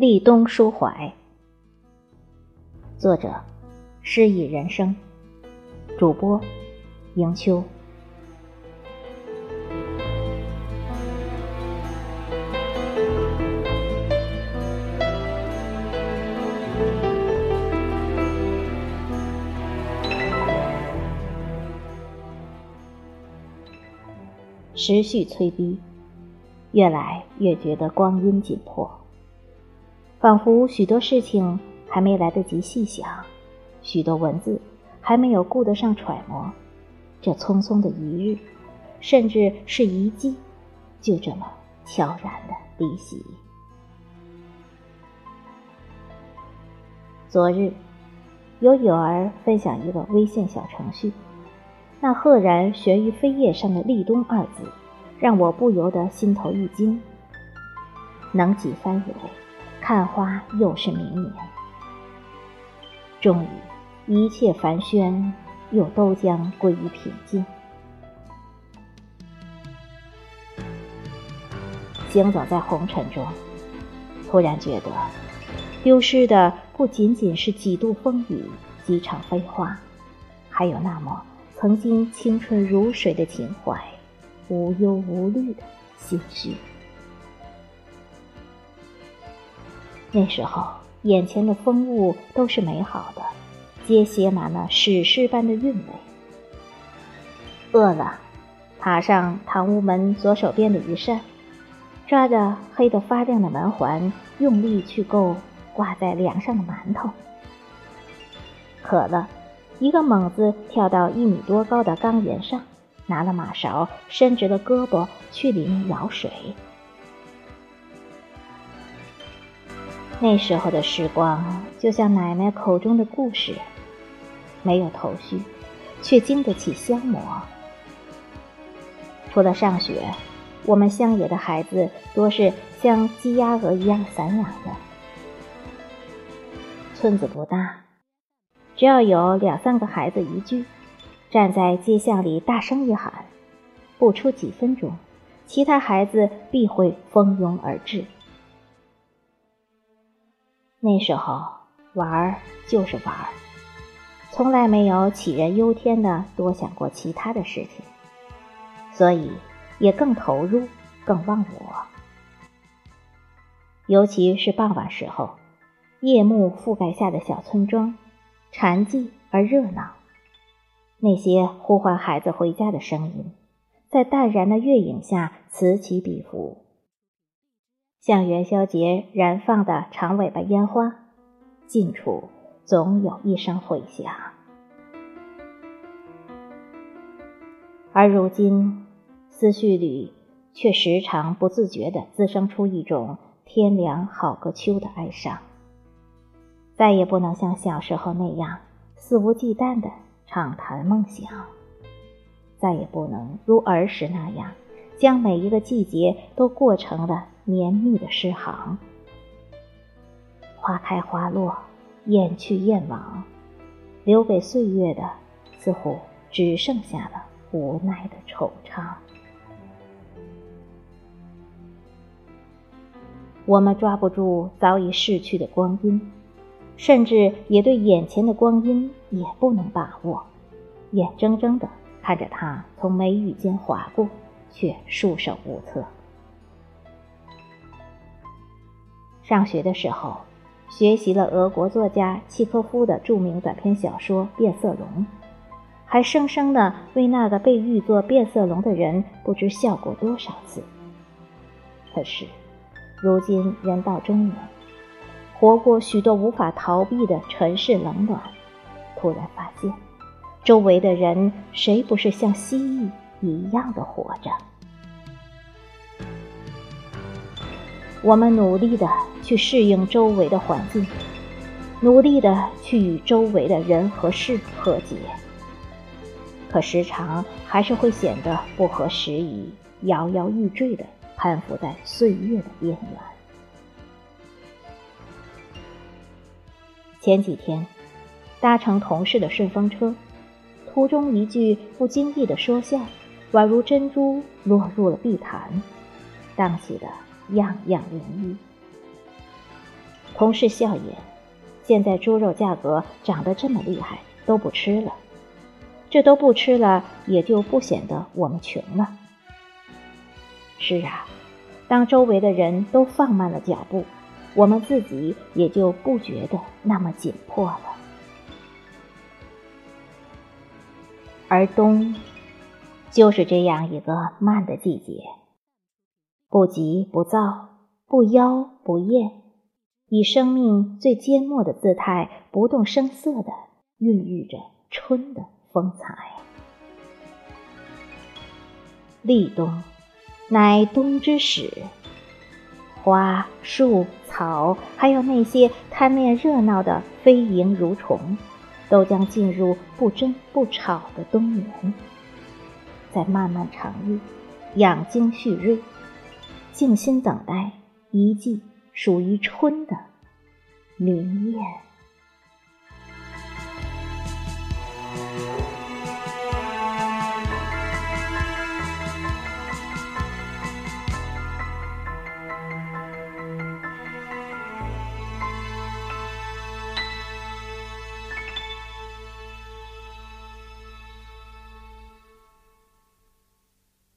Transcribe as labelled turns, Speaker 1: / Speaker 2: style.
Speaker 1: 立冬抒怀，作者：诗意人生，主播：迎秋。时序催逼，越来越觉得光阴紧迫。仿佛许多事情还没来得及细想，许多文字还没有顾得上揣摩，这匆匆的一日，甚至是一季，就这么悄然的离席。昨日，有友儿分享一个微信小程序，那赫然悬于扉页上的“立冬”二字，让我不由得心头一惊。能几番有？看花又是明年，终于一切繁喧又都将归于平静。行走在红尘中，突然觉得，丢失的不仅仅是几度风雨、几场飞花，还有那么曾经青春如水的情怀，无忧无虑的心绪。那时候，眼前的风物都是美好的，皆写满了史诗般的韵味。饿了，爬上堂屋门左手边的一扇，抓着黑得发亮的门环，用力去够挂在梁上的馒头。渴了，一个猛子跳到一米多高的缸沿上，拿了马勺，伸直了胳膊去里面舀水。那时候的时光，就像奶奶口中的故事，没有头绪，却经得起消磨。除了上学，我们乡野的孩子多是像鸡鸭鹅一样散养的。村子不大，只要有两三个孩子一聚，站在街巷里大声一喊，不出几分钟，其他孩子必会蜂拥而至。那时候玩儿就是玩儿，从来没有杞人忧天的多想过其他的事情，所以也更投入、更忘我。尤其是傍晚时候，夜幕覆盖下的小村庄，禅寂而热闹。那些呼唤孩子回家的声音，在淡然的月影下此起彼伏。像元宵节燃放的长尾巴烟花，近处总有一声回响。而如今，思绪里却时常不自觉地滋生出一种“天凉好个秋”的哀伤。再也不能像小时候那样肆无忌惮地畅谈梦想，再也不能如儿时那样将每一个季节都过成了。绵密的诗行，花开花落，雁去雁往，留给岁月的似乎只剩下了无奈的惆怅。我们抓不住早已逝去的光阴，甚至也对眼前的光阴也不能把握，眼睁睁的看着它从眉宇间划过，却束手无策。上学的时候，学习了俄国作家契诃夫的著名短篇小说《变色龙》，还生生的为那个被誉作变色龙的人不知笑过多少次。可是，如今人到中年，活过许多无法逃避的尘世冷暖，突然发现，周围的人谁不是像蜥蜴一样的活着？我们努力的去适应周围的环境，努力的去与周围的人和事和解，可时常还是会显得不合时宜，摇摇欲坠的攀附在岁月的边缘。前几天，搭乘同事的顺风车，途中一句不经意的说笑，宛如珍珠落入了碧潭，荡起的。样样涟漪。同事笑言：“现在猪肉价格涨得这么厉害，都不吃了。这都不吃了，也就不显得我们穷了。”是啊，当周围的人都放慢了脚步，我们自己也就不觉得那么紧迫了。而冬，就是这样一个慢的季节，不急不躁，不妖不艳，以生命最缄默的姿态，不动声色地孕育着春的风采。立冬。乃冬之始，花、树、草，还有那些贪恋热闹的飞蝇蠕虫，都将进入不争不吵的冬眠，在漫漫长夜养精蓄锐，静心等待一季属于春的明艳。